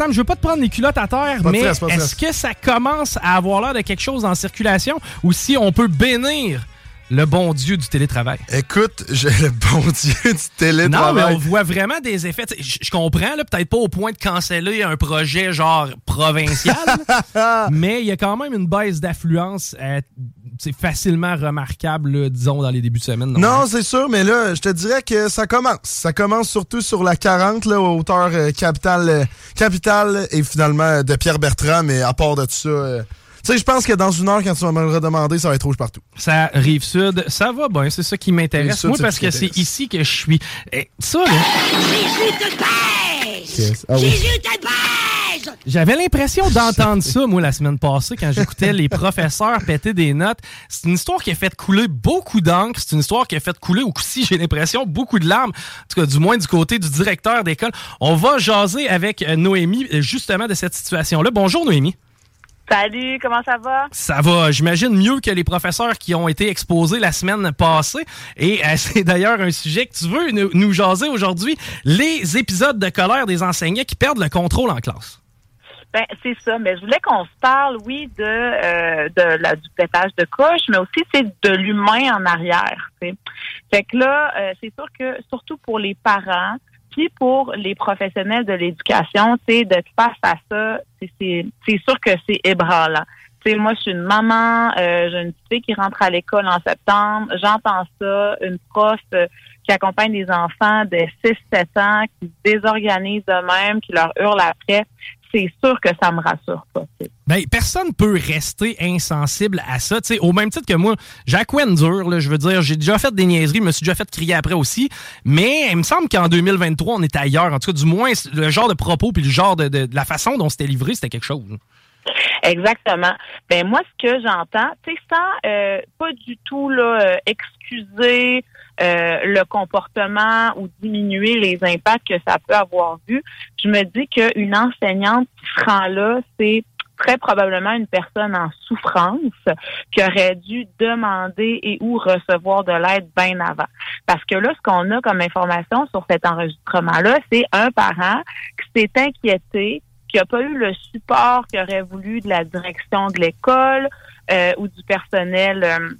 Sam, je veux pas te prendre les culottes à terre, Pas mais est-ce que ça commence à avoir l'air de quelque chose en circulation? Ou si on peut bénir le bon Dieu du télétravail? Écoute, j'ai le bon Dieu du Non, télétravail. mais on voit vraiment des effets. Je je comprends, peut-être pas au point de canceller un projet genre provincial, mais il y a quand même une baisse d'affluence euh, c'est facilement remarquable, là, disons, dans les débuts de semaine. Non, c'est sûr, mais là, je te dirais que ça commence. Ça commence surtout sur la 40, là, aux hauteurs euh, capitale, euh, capitale et finalement de Pierre Bertrand, mais à part de tout ça. euh, tu sais, je pense que dans une heure, quand tu vas me le redemander, ça va être rouge partout. Ça rive sud, ça va bien, c'est ça qui m'intéresse. Moi, c'est parce que c'est ici que je suis. Eh, ça, là, Jésus te pèse! Yes. Ah oui. Jésus te pèse! j'avais l'impression d'entendre ça, moi, la semaine passée, quand j'écoutais les professeurs péter des notes. C'est une histoire qui a fait couler beaucoup d'encre. C'est une histoire qui a fait couler aussi, j'ai l'impression, beaucoup de larmes. En tout cas, du moins du côté du directeur d'école. On va jaser avec euh, Noémie, euh, justement, de cette situation-là. Bonjour, Noémie. Salut, comment ça va? Ça va, j'imagine, mieux que les professeurs qui ont été exposés la semaine passée. Et euh, c'est d'ailleurs un sujet que tu veux nous, nous jaser aujourd'hui, les épisodes de colère des enseignants qui perdent le contrôle en classe. Ben, c'est ça. Mais je voulais qu'on se parle, oui, de, euh, de la, du pétage de couche, mais aussi c'est de l'humain en arrière. tu sais. Fait que là, euh, c'est sûr que surtout pour les parents, puis pour les professionnels de l'éducation, tu d'être face à ça, c'est- sûr que c'est ébranlant. Tu sais, moi, je suis une maman, euh, j'ai une fille qui rentre à l'école en septembre, j'entends ça, une prof euh, qui accompagne des enfants de 6-7 ans, qui se désorganisent d'eux-mêmes, qui leur hurlent après, c'est sûr que ça me rassure pas. Ben, personne peut rester insensible à ça. Au même titre que moi, dure, là, je veux dire, j'ai déjà fait des niaiseries, je me suis déjà fait crier après aussi. Mais il me semble qu'en 2023, on est ailleurs. En tout cas, du moins, le genre de propos puis le genre de, de- de la façon dont c'était livré, c'était quelque chose. Exactement. Ben moi, ce que j'entends, sais, sans euh, pas du tout là euh, excuser euh, le comportement ou diminuer les impacts que ça peut avoir vu, je me dis qu'une enseignante qui se rend là, c'est très probablement une personne en souffrance qui aurait dû demander et ou recevoir de l'aide bien avant. Parce que là, ce qu'on a comme information sur cet enregistrement-là, c'est un parent qui s'est inquiété qui n'a pas eu le support qu'il aurait voulu de la direction de l'école euh, ou du personnel euh,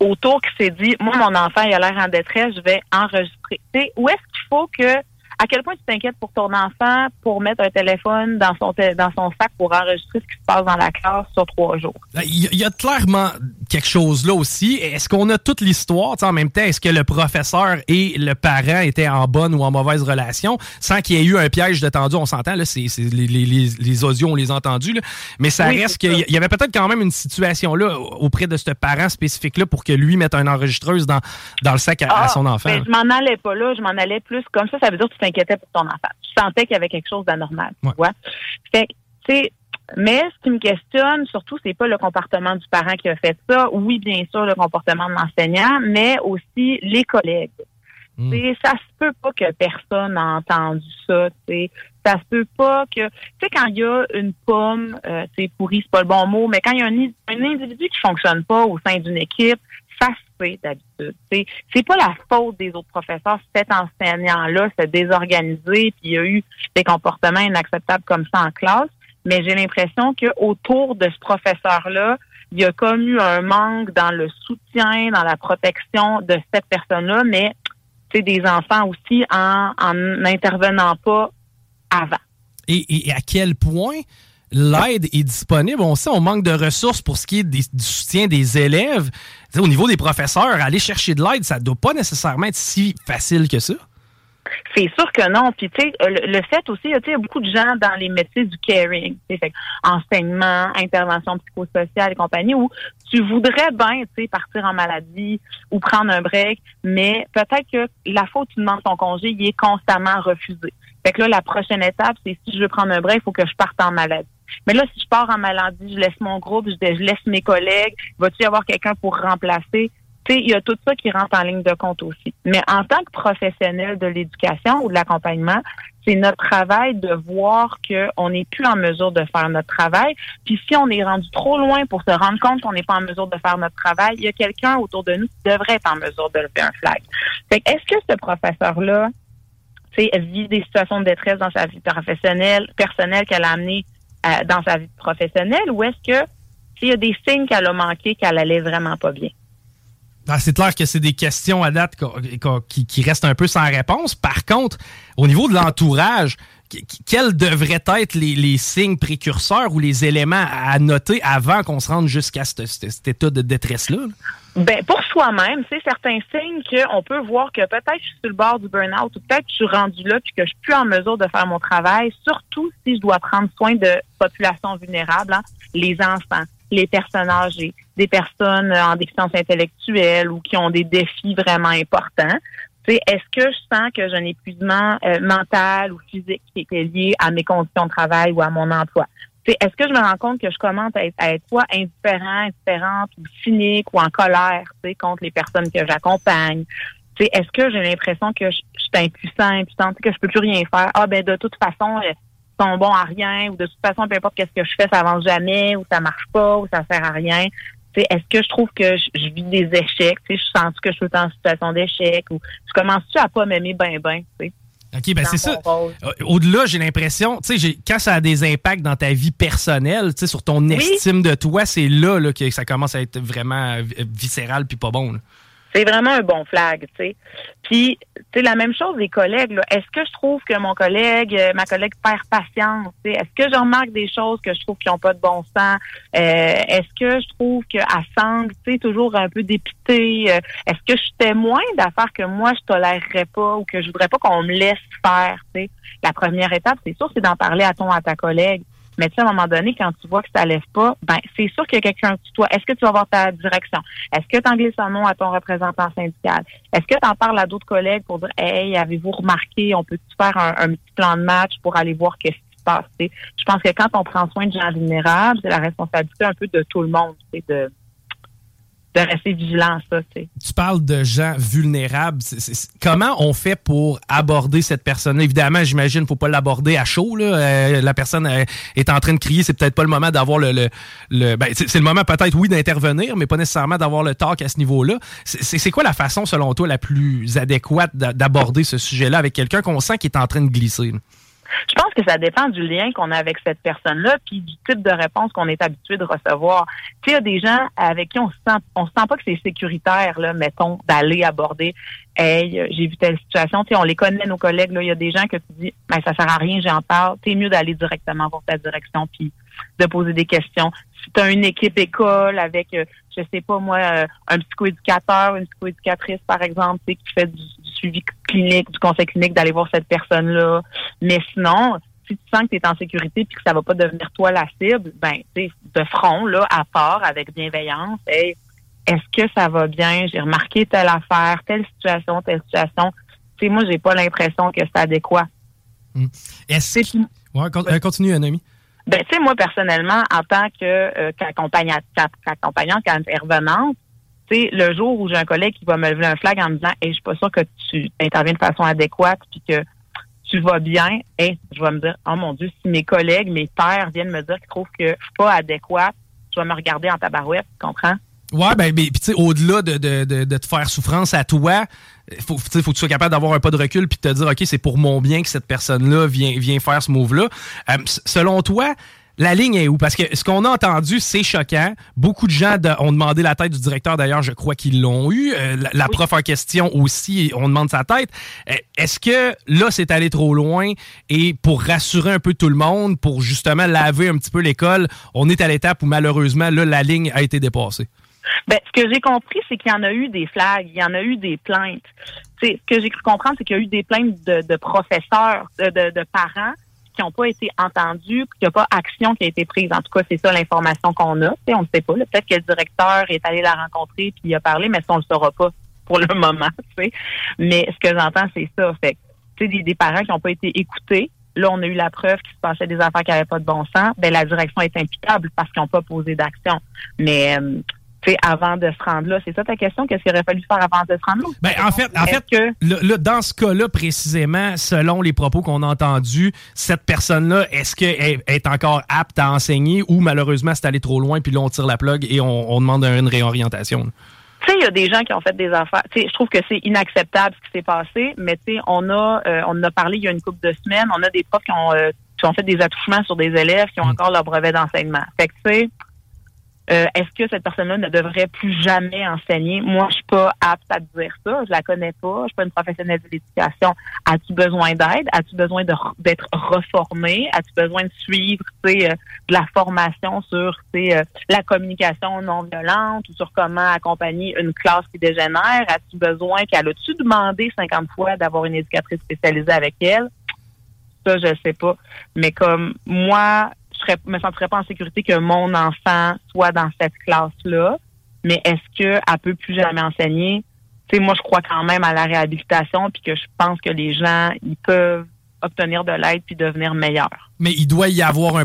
autour qui s'est dit moi mon enfant il a l'air en détresse je vais enregistrer. Tu sais, où est-ce qu'il faut que à quel point tu t'inquiètes pour ton enfant pour mettre un téléphone dans son té- dans son sac pour enregistrer ce qui se passe dans la classe sur trois jours? Il y, il y a clairement quelque chose là aussi. Est-ce qu'on a toute l'histoire? En même temps, est-ce que le professeur et le parent étaient en bonne ou en mauvaise relation? Sans qu'il y ait eu un piège de tendu? On s'entend, là, c'est, les, les, les, les audios, on les a entendus, là. mais ça Oui, reste qu'il y- avait peut-être quand même une situation là auprès de ce parent spécifique-là pour que lui mette une enregistreuse dans, dans le sac à, à son enfant. ben, je m'en allais pas là, je m'en allais plus comme ça. Ça veut dire que tu t'inquiétais pour ton enfant. Tu sentais qu'il y avait quelque chose d'anormal. Ouais. Tu vois? Fait que, tu sais, mais ce qui me questionne, surtout, c'est pas le comportement du parent qui a fait ça. Oui, bien sûr, le comportement de l'enseignant, mais aussi les collègues. Mm. Sais, Ça se peut pas que personne n'a entendu ça. tu sais. Ça se peut pas que. Tu sais, quand il y a une pomme, euh, c'est pourri, c'est pas le bon mot, mais quand il y a un individu qui fonctionne pas au sein d'une équipe, ça se d'habitude. C'est pas la faute des autres professeurs. Cet enseignant-là s'est désorganisé, puis il y a eu des comportements inacceptables comme ça en classe. Mais j'ai l'impression que autour de ce professeur-là, il y a comme eu un manque dans le soutien, dans la protection de cette personne-là, mais des enfants aussi en n'intervenant pas avant. Et, à quel point l'aide est disponible? On sait on manque de ressources pour ce qui est du soutien des élèves. au niveau des professeurs, aller chercher de l'aide, ça ne doit pas nécessairement être si facile que ça. C'est sûr que non. Puis tu sais, le, fait aussi, il y a beaucoup de gens dans les métiers du caring, enseignement, intervention psychosociale et compagnie, où tu voudrais bien, tu sais, partir en maladie ou prendre un break, mais peut-être que la fois où tu demandes ton congé, il est constamment refusé. Fait que là, la prochaine étape, c'est si je veux prendre un break, il faut que je parte en maladie. Mais là, si je pars en maladie, je laisse mon groupe, je, laisse mes collègues, va-t-il y avoir quelqu'un pour remplacer? il y a tout ça qui rentre en ligne de compte aussi. Mais en tant que professionnel de l'éducation ou de l'accompagnement, c'est notre travail de voir qu'on n'est plus en mesure de faire notre travail. Puis si on est rendu trop loin pour se rendre compte qu'on n'est pas en mesure de faire notre travail, il y a quelqu'un autour de nous qui devrait être en mesure de lever un flag. Fait est-ce que ce professeur-là, vit des situations de détresse dans sa vie professionnelle, personnelle qu'elle a amené dans sa vie professionnelle, ou est-ce que s'il y a des signes qu'elle a manqué, qu'elle allait vraiment pas bien? Ah, c'est clair que c'est des questions à date qui, restent un peu sans réponse. Par contre, au niveau de l'entourage, quels devraient être les, signes précurseurs ou les éléments à noter avant qu'on se rende jusqu'à cet état de détresse-là? Ben, pour soi-même, c'est certains signes qu'on peut voir que peut-être je suis sur le bord du burn-out ou peut-être je suis rendu là puis que je suis plus en mesure de faire mon travail, surtout si je dois prendre soin de populations vulnérables, hein, les enfants, les personnes âgées, des personnes en déficience intellectuelle ou qui ont des défis vraiment importants. Est-ce que je sens que j'ai un épuisement euh, mental ou physique qui est lié à mes conditions de travail ou à mon emploi? Est-ce que je me rends compte que je commence à être, à être soit indifférent, indifférente ou cynique ou en colère contre les personnes que j'accompagne? Est-ce que j'ai l'impression que je, suis impuissant, impuissante, que je peux plus rien faire? Ah ben de toute façon, euh, ils sont bons à rien, ou de toute façon, peu importe qu'est-ce que je fais, ça avance jamais, ou ça marche pas, ou ça sert à rien est-ce que je trouve que je, vis des échecs? Je sens que je suis en situation d'échec ou je commence-tu à pas m'aimer bien, bien? OK, ben c'est ça. Euh, au-delà, j'ai l'impression, tu sais, quand ça a des impacts dans ta vie personnelle, tu sais, sur ton estime de toi, c'est là, là, que ça commence à être vraiment viscéral puis pas bon. C'est vraiment un bon flag, tu sais. Puis, tu sais, la même chose, les collègues, Est-ce que je trouve que mon collègue, euh, ma collègue perd patience? Est-ce que je remarque des choses que je trouve qui n'ont pas de bon sens? Euh, est-ce que je trouve qu'elle semble, tu sais, toujours un peu dépitée? Euh, est-ce que je suis témoin d'affaires que moi, je tolérerais pas ou que je voudrais pas qu'on me laisse faire, tu sais? La première étape, c'est sûr, c'est d'en parler à ton, à ta collègue. Mais tu sais, à un moment donné, quand tu vois que ça lève pas, ben c'est sûr qu'il y a quelqu'un tu toi. Est-ce que tu vas voir ta direction? Est-ce que tu en glisses un nom à ton représentant syndical? Est-ce que tu en parles à d'autres collègues pour dire Hey, avez-vous remarqué, on peut-tu faire un, petit plan de match pour aller voir qu'est-ce qui se passe? Je pense que quand on prend soin de gens vulnérables, c'est la responsabilité un peu de tout le monde, de de rester vigilant ça. Tu parles de gens vulnérables. comment on fait pour aborder cette personne-là? Évidemment, j'imagine faut pas l'aborder à chaud. Là. Euh, la personne euh, est en train de crier. C'est peut-être pas le moment d'avoir le... le, ben, c'est le moment peut-être, oui, d'intervenir, mais pas nécessairement d'avoir le talk à ce niveau-là. C'est quoi la façon, selon toi, la plus adéquate d'aborder ce sujet-là avec quelqu'un qu'on sent qui est en train de glisser? Pense que ça dépend du lien qu'on a avec cette personne-là, puis du type de réponse qu'on est habitué de recevoir. Tu sais, il y a des gens avec qui on se sent, on se sent pas que c'est sécuritaire, là, mettons, d'aller aborder. Hey, j'ai vu telle situation. Tu sais, on les connaît, nos collègues. Là, il y a des gens que tu dis, ben ça sert à rien, j'en parle. C'est mieux d'aller directement voir ta direction, puis de poser des questions. Si tu as une équipe école avec, euh, je sais pas moi, euh, un psychoéducateur, une psychoéducatrice, par exemple, qui fait du, suivi clinique, du conseil clinique, d'aller voir cette personne-là. Mais sinon, si tu sens que tu es en sécurité puis que ça va pas devenir toi la cible, ben, tu de front, là, à part, avec bienveillance, est-ce que ça va bien? J'ai remarqué telle affaire, telle situation, telle situation. Tu sais, moi, j'ai pas l'impression que c'est adéquat. Hmm. Est-ce que... Ouais, euh, continue, ami. Ben, tu sais, moi, personnellement, en tant que euh, qu'accompagnante, qu'accompagnante, qu'intervenante, le jour où j'ai un collègue qui va me lever un flag en me disant hey, je suis pas sûr que tu interviens de façon adéquate puis que tu vas bien, et je vais me dire Oh mon Dieu, si mes collègues, mes pères viennent me dire qu'ils trouvent que je suis pas adéquate, je vais me regarder en tabarouette, tu comprends? Ouais, ben, tu sais, au-delà de, de, de, te faire souffrance à toi, faut, faut que tu sois capable d'avoir un pas de recul puis de te dire, OK, c'est pour mon bien que cette personne-là vient, vient faire ce move-là. Euh, selon toi, La ligne est où? Parce que ce qu'on a entendu, c'est choquant. Beaucoup de gens ont demandé la tête du directeur, d'ailleurs, je crois qu'ils l'ont eu. Euh, la, prof en question aussi, on demande sa tête. Euh, est-ce que là, c'est allé trop loin? Et pour rassurer un peu tout le monde, pour justement laver un petit peu l'école, on est à l'étape où malheureusement, là, la ligne a été dépassée? Ben, ce que j'ai compris, c'est qu'il y en a eu des flags, il y en a eu des plaintes. ce que j'ai cru comprendre, c'est qu'il y a eu des plaintes de, professeurs, de parents qui n'ont pas été entendus, qu'il n'y a pas action qui a été prise. En tout cas, c'est ça l'information qu'on a. on ne sait pas. Peut-être que le directeur est allé la rencontrer puis il a parlé, mais ça, on ne le saura pas pour le moment. Mais ce que j'entends, c'est ça. Fait des, des parents qui n'ont pas été écoutés. Là, on a eu la preuve qu'il se passait des affaires qui n'avaient pas de bon sens. Ben, la direction est imputable parce qu'ils n'ont pas posé d'action. Mais euh, avant de se rendre là. C'est ça ta question? Qu'est-ce qu'il aurait fallu faire avant de se rendre là? Ben, en fait, en fait que... dans ce cas-là, précisément, selon les propos qu'on a entendus, cette personne-là, est-ce qu'elle est encore apte à enseigner ou malheureusement c'est allé trop loin puis là on tire la plug et on, demande une réorientation? Tu sais, il y a des gens qui ont fait des affaires. Tu sais, je trouve que c'est inacceptable ce qui s'est passé, mais tu sais, on a, euh, on a parlé il y a une couple de semaines. On a des profs qui ont, euh, qui ont fait des attouchements sur des élèves qui ont mm. encore leur brevet d'enseignement. Fait que tu sais, euh, est-ce que cette personne-là ne devrait plus jamais enseigner? Moi, je suis pas apte à dire ça. Je la connais pas. Je suis pas une professionnelle de l'éducation. As-tu besoin d'aide? As-tu besoin d'être reformé? As-tu besoin de suivre euh, de la formation sur euh, la communication non violente ou sur comment accompagner une classe qui dégénère? As-tu besoin qu'elle a-tu demandé 50 fois d'avoir une éducatrice spécialisée avec elle? Ça, je sais pas. Mais comme moi, je me sentirais pas en sécurité que mon enfant soit dans cette classe-là. Mais est-ce qu'elle peut plus jamais enseigner? Tu sais, moi, je crois quand même à la réhabilitation, puis que je pense que les gens, ils peuvent obtenir de l'aide puis devenir meilleurs. Mais il doit y avoir un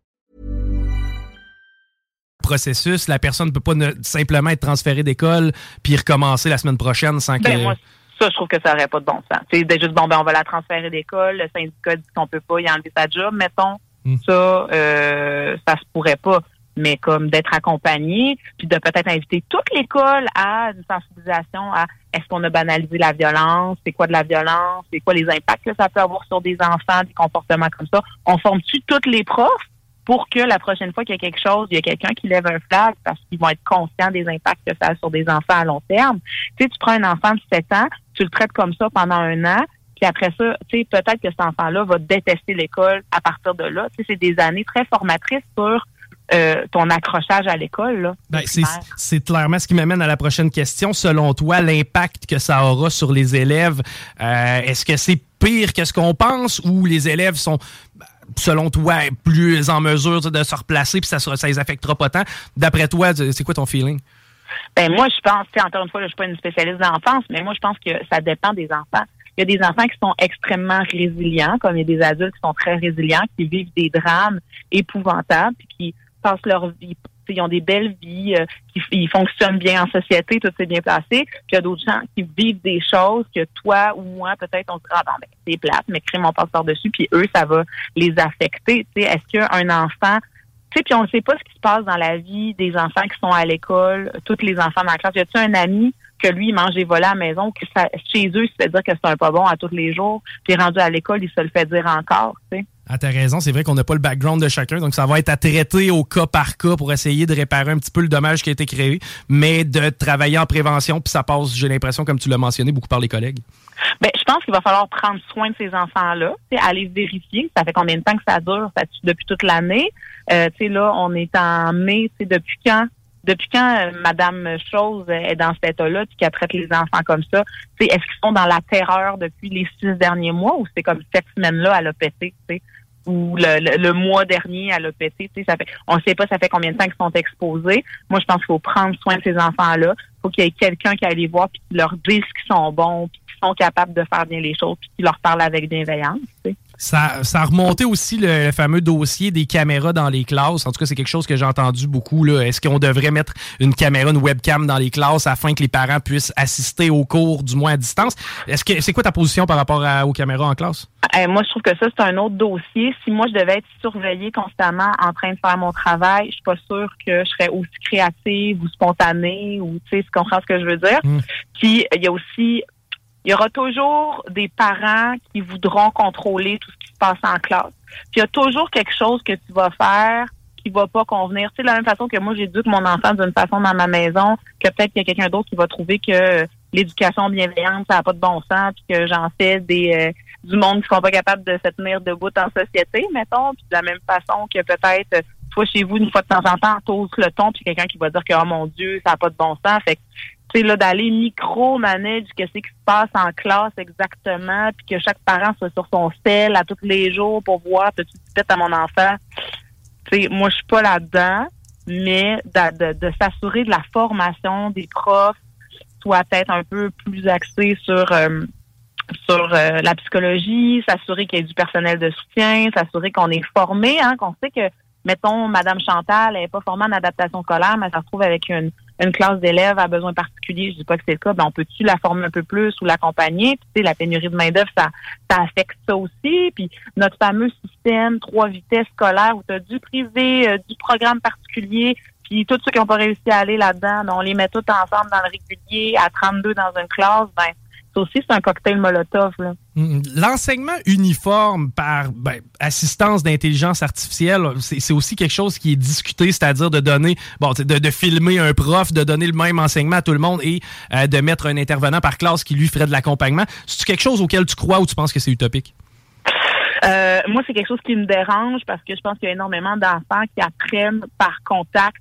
Processus, la personne ne peut pas ne, simplement être transférée d'école puis recommencer la semaine prochaine sans ben que... Moi, Ça, je trouve que ça n'aurait pas de bon sens. C'est juste, bon, ben, on va la transférer d'école. Le syndicat dit qu'on peut pas y enlever sa job, mettons. Hmm. Ça, euh, ça se pourrait pas. Mais comme d'être accompagné, puis de peut-être inviter toute l'école à une sensibilisation à est-ce qu'on a banalisé la violence, c'est quoi de la violence, c'est quoi les impacts que ça peut avoir sur des enfants, des comportements comme ça. On forme-tu toutes les profs? Pour que la prochaine fois qu'il y a quelque chose, il y a quelqu'un qui lève un flag parce qu'ils vont être conscients des impacts que ça a sur des enfants à long terme. Tu sais, tu prends un enfant de 7 ans, tu le traites comme ça pendant un an, puis après ça, tu sais, peut-être que cet enfant-là va détester l'école à partir de là. Tu sais, c'est des années très formatrices sur euh, ton accrochage à l'école. Ben, c'est clairement ce qui m'amène à la prochaine question. Selon toi, l'impact que ça aura sur les élèves, euh, est-ce que c'est pire que ce qu'on pense ou les élèves sont selon toi, plus en mesure de se replacer puis ça ne les affectera pas tant. D'après toi, c'est quoi ton feeling? Ben moi, je pense, encore une fois, je suis pas une spécialiste d'enfance, mais moi, je pense que ça dépend des enfants. Il y a des enfants qui sont extrêmement résilients, comme il y a des adultes qui sont très résilients, qui vivent des drames épouvantables, puis qui passent leur vie ils ont des belles vies, euh, ils fonctionnent bien en société, tout s'est bien placé. Puis il y a d'autres gens qui vivent des choses que toi ou moi, peut-être, on se dit, ah, ben, c'est plate, mais crime, on passe par-dessus, puis eux, ça va les affecter. Est-ce qu'un enfant tu sais, puis on ne sait pas ce qui se passe dans la vie des enfants qui sont à l'école, tous les enfants dans la classe. Y a-tu un ami que lui, il mange des volets à la maison, que chez eux, il se fait dire que c'est un pas bon à tous les jours, puis rendu à l'école, il se le fait dire encore, tu sais? Ah, t'as raison, c'est vrai qu'on n'a pas le background de chacun, donc ça va être à traiter au cas par cas pour essayer de réparer un petit peu le dommage qui a été créé, mais de travailler en prévention, puis ça passe, j'ai l'impression, comme tu l'as mentionné, beaucoup par les collègues. Ben, je pense qu'il va falloir prendre soin de ces enfants-là, aller vérifier. Ça fait combien de temps que ça dure? Depuis toute l'année. Euh, tu sais, là, on est en mai. Tu depuis quand? Depuis quand euh, Madame Chose est dans cet état-là, puis qu'elle traite les enfants comme ça? Est-ce qu'ils sont dans la terreur depuis les six derniers mois ou c'est comme cette semaine-là, elle a pété? Ou le, mois dernier elle a pété. Ça fait, on ne sait pas ça fait combien de temps qu'ils sont exposés. Moi, je pense qu'il faut prendre soin de ces enfants-là. Il faut qu'il y ait quelqu'un qui aille les voir puis qui leur dise qu'ils sont bons, puis qu'ils sont capables de faire bien les choses, puis qui leur parle avec bienveillance. Tu sais. Ça, ça a remonté aussi le, fameux dossier des caméras dans les classes. En tout cas, c'est quelque chose que j'ai entendu beaucoup. Est-ce qu'on devrait mettre une caméra, une webcam dans les classes afin que les parents puissent assister au cours, du moins à distance? Est-ce que c'est quoi ta position par rapport aux caméras en classe? Eh, moi, je trouve que ça, c'est un autre dossier. Si moi, je devais être surveillée constamment en train de faire mon travail, je suis pas sûre que je serais aussi créative ou spontanée ou, tu sais, tu comprends ce que je veux dire? Hmm. Puis, il y a aussi il y aura toujours des parents qui voudront contrôler tout ce qui se passe en classe. Puis il y a toujours quelque chose que tu vas faire qui va pas convenir. Tu sais, de la même façon que moi, j'éduque mon enfant d'une façon dans ma maison, que peut-être qu'il y a quelqu'un d'autre qui va trouver que l'éducation bienveillante, ça n'a pas de bon sens, puis que j'en fais des euh, du monde qui sont pas capables de se tenir debout en société, mettons. Puis de la même façon que peut-être toi chez vous, une fois de temps en temps, t'oses le ton, puis quelqu'un qui va dire que oh mon Dieu, ça n'a pas de bon sens. Fait que c'est là d'aller micro-manage qu'est-ce qui se passe en classe exactement, puis que chaque parent soit sur son sel à tous les jours pour voir tu fais à mon enfant. sais, moi, je suis pas là-dedans, mais de, s'assurer de la formation des profs soit peut-être un peu plus axé sur euh, sur euh, la psychologie, s'assurer qu'il y ait du personnel de soutien, s'assurer qu'on est formé, hein, qu'on sait que mettons, Madame Chantal n'est pas formée en adaptation scolaire, mais elle se retrouve avec une, une classe d'élèves à besoins particuliers, je dis pas que c'est le cas, ben on peut-tu la former un peu plus ou l'accompagner? Puis, tu sais, la pénurie de main-d'œuvre, ça, ça affecte ça aussi. Puis notre fameux système trois vitesses scolaires où tu as du privé, euh, du programme particulier, puis tous ceux qui n'ont pas réussi à aller là-dedans, ben, on les met tous ensemble dans le régulier à 32 dans une classe, ben ça aussi, c'est un cocktail Molotov. Mm, mm. L'enseignement uniforme par ben, assistance d'intelligence artificielle, c'est aussi quelque chose qui est discuté, c'est-à-dire de donner, bon, de, de, filmer un prof, de donner le même enseignement à tout le monde et euh, de mettre un intervenant par classe qui lui ferait de l'accompagnement. C'est quelque chose auquel tu crois ou tu penses que c'est utopique? Euh, moi, c'est quelque chose qui me dérange parce que je pense qu'il y a énormément d'enfants qui apprennent par contact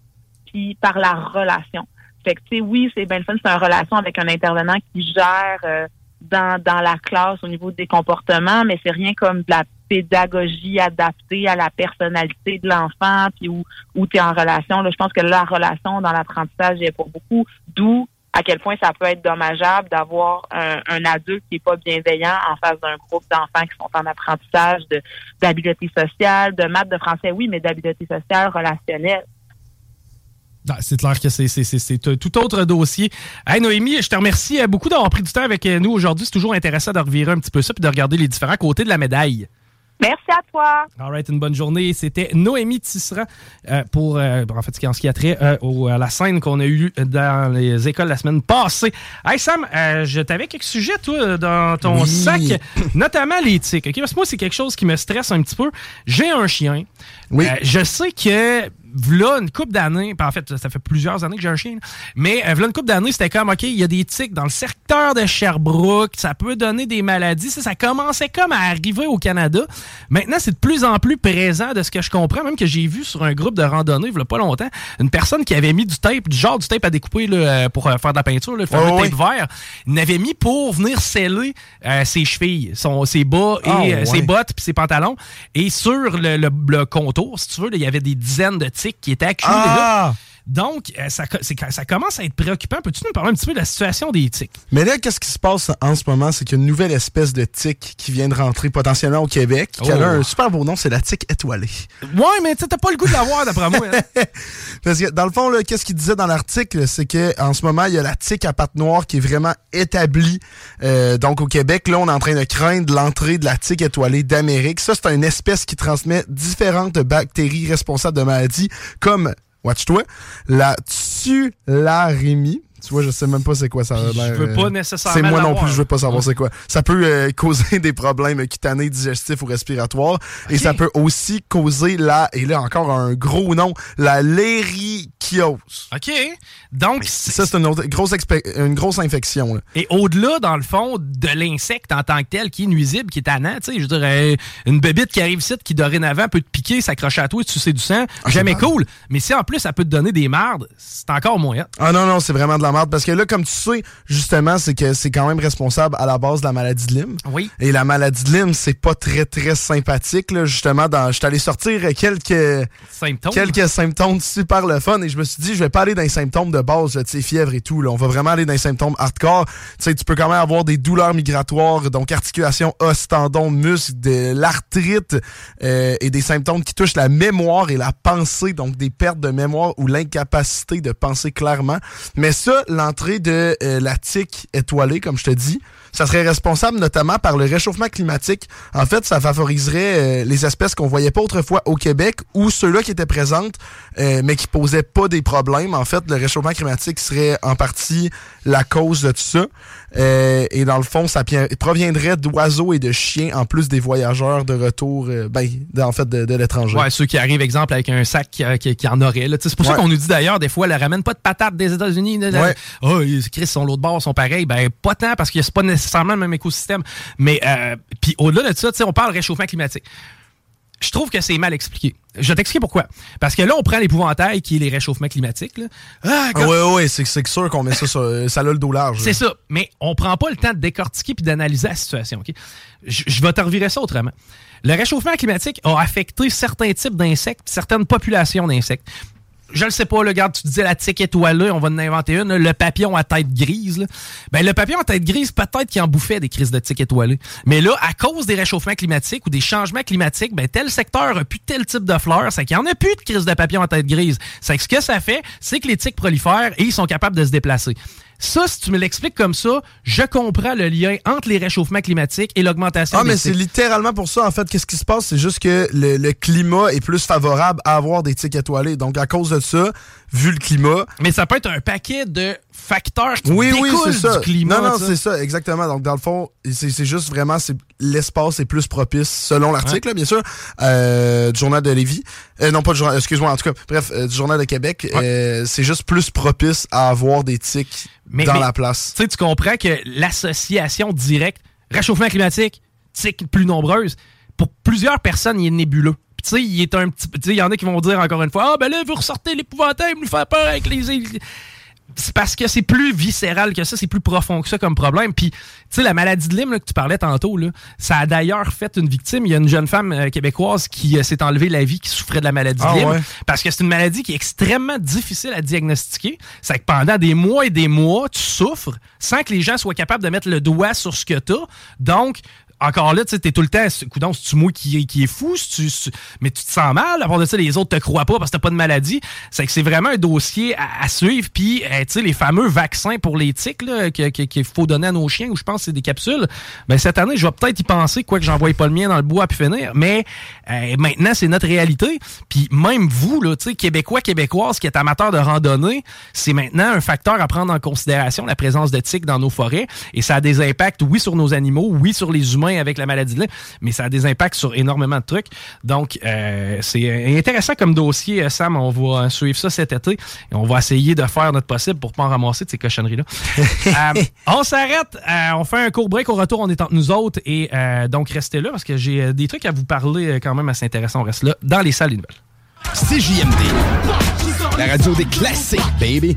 puis par la relation. Fait que, tu sais, oui, c'est bien fun, c'est une relation avec un intervenant qui gère euh, dans, dans la classe au niveau des comportements, mais c'est rien comme de la pédagogie adaptée à la personnalité de l'enfant, puis où, où tu es en relation. Là, je pense que la relation dans l'apprentissage est pour beaucoup, d'où à quel point ça peut être dommageable d'avoir un, un, adulte qui est pas bienveillant en face d'un groupe d'enfants qui sont en apprentissage d'habileté sociale, de maths, de français, oui, mais d'habileté sociale, relationnelle. Ah, c'est clair que c'est tout autre dossier. Hey Noémie, je te remercie euh, beaucoup d'avoir pris du temps avec euh, nous aujourd'hui. C'est toujours intéressant de revirer un petit peu ça et de regarder les différents côtés de la médaille. Merci à toi. All right, une bonne journée. C'était Noémie Tisserand euh, pour, en fait, ce qui a trait à la scène qu'on a eue dans les écoles la semaine passée. Hey Sam, je t'avais quelques sujets, toi, dans ton sac, notamment l'éthique. Okay? Parce que moi, c'est quelque chose qui me stresse un petit peu. J'ai un chien. Oui. je sais que voilà une couple d'années, en fait, ça fait plusieurs années que j'ai un chien, mais euh, voilà une couple d'années, c'était comme, OK, il y a des tiques dans le secteur de Sherbrooke, ça peut donner des maladies. Ça, ça commençait comme à arriver au Canada. Maintenant, c'est de plus en plus présent de ce que je comprends, même que j'ai vu sur un groupe de randonnée, a pas longtemps, une personne qui avait mis du tape, du genre du tape à découper là, euh, pour euh, faire de la peinture, le fameux tape vert, il n'avait mis pour venir sceller ses chevilles, son, ses bas et ah, ses bottes puis ses pantalons. Et sur le, le, contour, si tu veux, il y avait des dizaines de qui était accumulé là. Ah! Donc, euh, ça, ça, commence à être préoccupant. Peux-tu nous parler un petit peu de la situation des tiques? Mais là, qu'est-ce qui se passe en ce moment? C'est qu'il y a une nouvelle espèce de tique qui vient de rentrer potentiellement au Québec, qui a oh. un super beau nom, c'est la tique étoilée. Ouais, mais tu t'as pas le goût de l'avoir, d'après moi. Hein. Parce que, dans le fond, qu'est-ce qu'il disait dans l'article? C'est qu'en ce moment, il y a la tique à pattes noires qui est vraiment établie. Euh, donc, au Québec, là, on est en train de craindre l'entrée de la tique étoilée d'Amérique. Ça, c'est une espèce qui transmet différentes bactéries responsables de maladies, comme watch-toi, la tularémie. Tu vois, je sais même pas c'est quoi ça a l'air. Je veux pas euh, nécessairement C'est moi non plus, je veux pas savoir c'est quoi. Ça peut euh, causer des problèmes cutanés, digestifs ou respiratoires. Et ça peut aussi causer la, et là encore un gros nom, la lérichiose. OK. Donc, Ça, c'est une, autre- grosse, une grosse infection. là. Et au-delà, dans le fond, de l'insecte en tant que tel, qui est nuisible, qui est tannant, tu sais, je dirais, une bébite qui arrive ici, qui dorénavant peut te piquer, s'accrocher à toi, tu sais du sang, Ah, jamais cool. Mais si en plus, ça peut te donner des mardes, c'est encore moins. Ah non, non, c'est vraiment de la merde. Parce que là, comme tu sais, justement, c'est que c'est quand même responsable à la base de la maladie de Lyme. Oui. Et la maladie de Lyme, c'est pas très, très sympathique. Là. Justement, dans, je suis allé sortir quelques, Symptômes. quelques symptômes super le fun et je me suis dit, je vais pas aller dans les symptômes de base, tu sais, fièvre et tout. Là. On va vraiment aller dans les symptômes hardcore. Tu sais, tu peux quand même avoir des douleurs migratoires, donc articulation, os, tendons, muscles, de l'arthrite euh, et des symptômes qui touchent la mémoire et la pensée, donc des pertes de mémoire ou l'incapacité de penser clairement. Mais ça, l'entrée de euh, la tique étoilée, comme je te dis, ça serait responsable notamment par le réchauffement climatique. En fait, ça favoriserait euh, les espèces qu'on voyait pas autrefois au Québec ou ceux-là qui étaient présentes euh, mais qui posaient pas des problèmes. En fait, le réchauffement climatique serait en partie la cause de tout ça. Euh, et dans le fond, ça proviendrait d'oiseaux et de chiens en plus des voyageurs de retour, euh, ben, de- en fait, de, de l'étranger. Ouais, ceux qui arrivent, exemple, avec un sac qui, qui- qui en aurait. C'est pour ça qu'on nous dit d'ailleurs, des fois, le ramène pas de patates des États-Unis. Ouais. Oh, ils- Chris, sont l'autre bord, sont pareils. Ben, pas tant, parce que c'est pas nécessairement le même écosystème. Mais, euh, puis au-delà de ça, on parle réchauffement climatique. Je trouve que c'est mal expliqué. Je vais t'expliquer pourquoi. Parce que là, on prend l'épouvantail qui est les réchauffements climatiques. là. Ah, Ah ouais, ouais, c'est c'est sûr qu'on met ça sur. euh, Ça a le dos large. c'est ça. Mais on prend pas le temps de décortiquer puis d'analyser la situation. Je, je vais te revirer ça autrement. Le réchauffement climatique a affecté certains types d'insectes, certaines populations d'insectes. Je le sais pas, le regarde, tu disais la tique étoilée, on va en inventer une, le papillon à tête grise. là. Ben, le papillon à tête grise, peut-être qu'il en bouffait des crises de tique étoilée. Mais là, à cause des réchauffements climatiques ou des changements climatiques, ben, tel secteur a plus tel type de fleurs, c'est qu'il n'y en a plus de crise de papillon à tête grise. C'est que ce que ça fait, c'est que les tiques prolifèrent et ils sont capables de se déplacer. Ça, si tu me l'expliques comme ça, je comprends le lien entre les réchauffements climatiques et l'augmentation Ah, des mais c'est littéralement pour ça, en fait. Qu'est-ce qui se passe? C'est juste que le, le climat est plus favorable à avoir des tiques étoilées. Donc, à cause de ça, vu le climat. Mais ça peut être un paquet de facteurs qui Oui, oui, c'est ça. du climat. non, non, c'est ça, exactement. Donc, dans le fond, c'est juste vraiment, l'espace est plus propice, selon l'article, bien sûr, euh, du Journal de Lévis. Euh, non, pas du Journal, excuse-moi, en tout cas, bref, euh, du Journal de Québec. c'est juste plus propice à avoir des Mais- dans mais- la place. Tu sais, tu comprends que l'association directe, réchauffement climatique, tiques plus nombreuses, pour plusieurs personnes, il est nébuleux. Tu sais, il est un petit peu- tu sais, il y en a qui vont dire encore une fois, ah ben là, vous ressortez l'épouvantail, vous nous faire peur avec les... C'est parce que c'est plus viscéral que ça, c'est plus profond que ça comme problème. Puis, tu sais, la maladie de Lyme là, que tu parlais tantôt, là, ça a d'ailleurs fait une victime. Il y a une jeune femme euh, québécoise qui euh, s'est enlevée la vie, qui souffrait de la maladie Ah de Lyme. ouais? Parce que c'est une maladie qui est extrêmement difficile à diagnostiquer. C'est que pendant des mois et des mois, tu souffres sans que les gens soient capables de mettre le doigt sur ce que tu as. Donc, encore là, tu sais, t'es tout le temps, coudonc, c'est-tu moi qui, est- qui est fou, c'est- mais tu te sens mal? À part de ça, les autres te croient pas parce que t'as pas de maladie. C'est que c'est vraiment un dossier à, à suivre. Puis, euh, tu sais, les fameux vaccins pour les tiques là, qu'il faut donner à nos chiens, ou je pense que c'est des capsules. Ben, cette année, je vais peut-être y penser, quoique j'envoie pas le mien dans le bois à pu finir. Mais euh, maintenant, c'est notre réalité. Puis même vous, là, tu sais, Québécois, Québécoises qui êtes amateurs de randonnée, c'est maintenant un facteur à prendre en considération, la présence de tiques dans nos forêts. Et ça a des impacts, oui, sur nos animaux, oui, sur les humains avec la maladie de Lyme, mais ça a des impacts sur énormément de trucs. Donc, euh, c'est euh, intéressant comme dossier, euh, Sam. On va suivre ça cet été et on va essayer de faire notre possible pour pas en ramasser de ces cochonneries-là. Euh, on s'arrête, euh, on fait un court break. Au retour, on est entre nous autres et euh, donc restez là parce que j'ai des trucs à vous parler quand même assez intéressants. On reste là dans les salles des nouvelles. CJMD, la radio des classiques, baby.